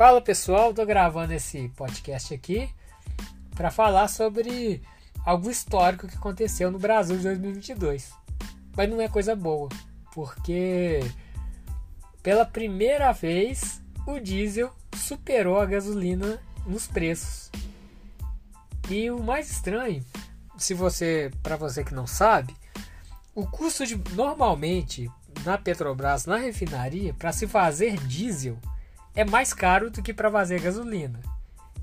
Fala pessoal, tô gravando esse podcast aqui para falar sobre algo histórico que aconteceu no Brasil de 2022. Mas não é coisa boa, porque pela primeira vez o diesel superou a gasolina nos preços. E o mais estranho, se você, para você que não sabe, o custo de normalmente na Petrobras, na refinaria, para se fazer diesel é mais caro do que para fazer gasolina.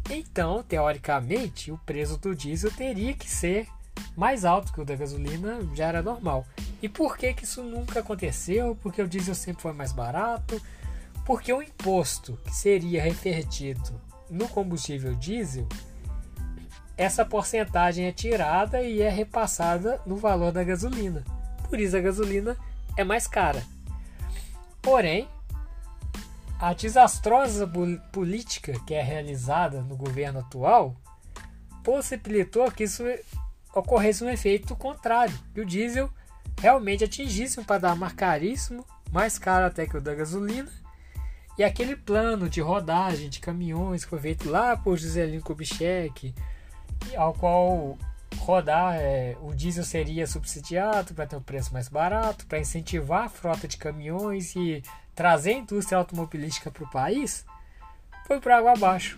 Então, teoricamente, o preço do diesel teria que ser mais alto que o da gasolina, já era normal. E por que, que isso nunca aconteceu? Porque o diesel sempre foi mais barato? Porque o imposto que seria revertido no combustível diesel, essa porcentagem é tirada e é repassada no valor da gasolina. Por isso a gasolina é mais cara. Porém, a desastrosa política que é realizada no governo atual possibilitou que isso ocorresse um efeito contrário, que o diesel realmente atingisse um patamar caríssimo, mais caro até que o da gasolina, e aquele plano de rodagem de caminhões que foi feito lá por Juscelino Kubitschek, ao qual rodar é, o diesel seria subsidiado para ter um preço mais barato, para incentivar a frota de caminhões e trazer a indústria automobilística para o país, foi para água abaixo.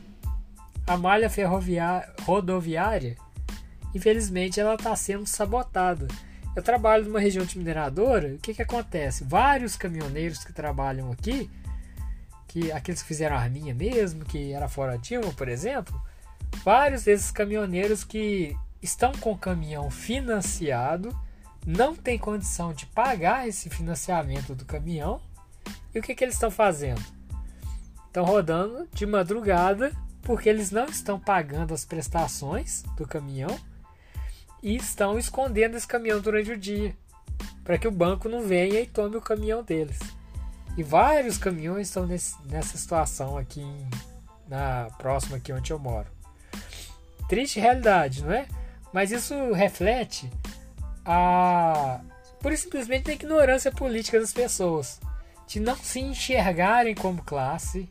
A malha ferroviária, rodoviária, infelizmente, ela está sendo sabotada. Eu trabalho numa região de mineradora, o que, que acontece? Vários caminhoneiros que trabalham aqui, que aqueles que fizeram a arminha mesmo, que era fora Dilma, por exemplo, vários desses caminhoneiros que estão com o caminhão financiado, não tem condição de pagar esse financiamento do caminhão e o que, que eles estão fazendo? Estão rodando de madrugada porque eles não estão pagando as prestações do caminhão e estão escondendo esse caminhão durante o dia para que o banco não venha e tome o caminhão deles. E vários caminhões estão nesse, nessa situação aqui na próxima aqui onde eu moro. Triste realidade, não é? Mas isso reflete a por simplesmente a ignorância política das pessoas de não se enxergarem como classe,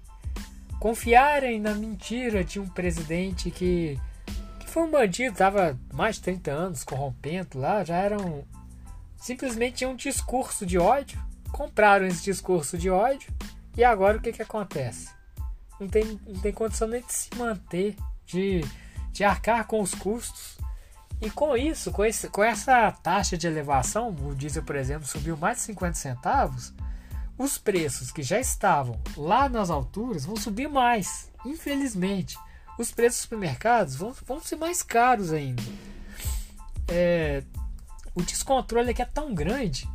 confiarem na mentira de um presidente que, que foi um bandido, estava mais de 30 anos corrompendo lá, já eram simplesmente um discurso de ódio, compraram esse discurso de ódio e agora o que, que acontece? Não tem, não tem condição nem de se manter, de, de arcar com os custos. E com isso, com, esse, com essa taxa de elevação, o diesel, por exemplo, subiu mais de 50 centavos, os preços que já estavam lá nas alturas vão subir mais. Infelizmente, os preços dos supermercados vão, vão ser mais caros ainda. É, o descontrole aqui é tão grande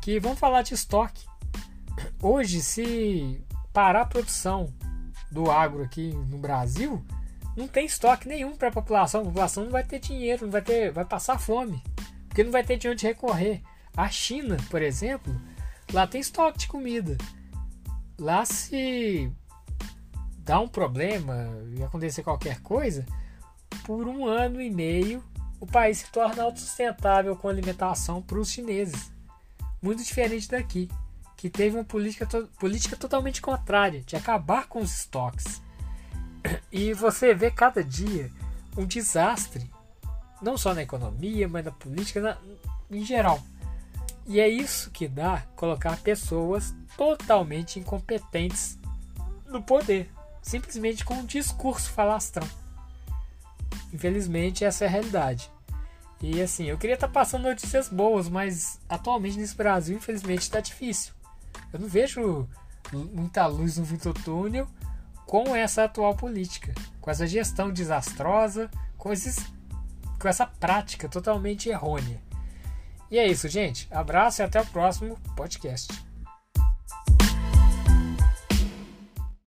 que vamos falar de estoque. Hoje, se parar a produção do agro aqui no Brasil, não tem estoque nenhum para a população. A população não vai ter dinheiro, não vai ter, vai passar fome, porque não vai ter de onde recorrer. A China, por exemplo, Lá tem estoque de comida. Lá se dá um problema e acontecer qualquer coisa, por um ano e meio o país se torna autossustentável com alimentação para os chineses. Muito diferente daqui, que teve uma política, to política totalmente contrária, de acabar com os estoques. E você vê cada dia um desastre, não só na economia, mas na política, na, em geral. E é isso que dá colocar pessoas totalmente incompetentes no poder, simplesmente com um discurso falastrão. Infelizmente, essa é a realidade. E assim, eu queria estar tá passando notícias boas, mas atualmente nesse Brasil, infelizmente, está difícil. Eu não vejo muita luz no fim do túnel com essa atual política, com essa gestão desastrosa, com, esses, com essa prática totalmente errônea. E é isso, gente. Abraço e até o próximo podcast.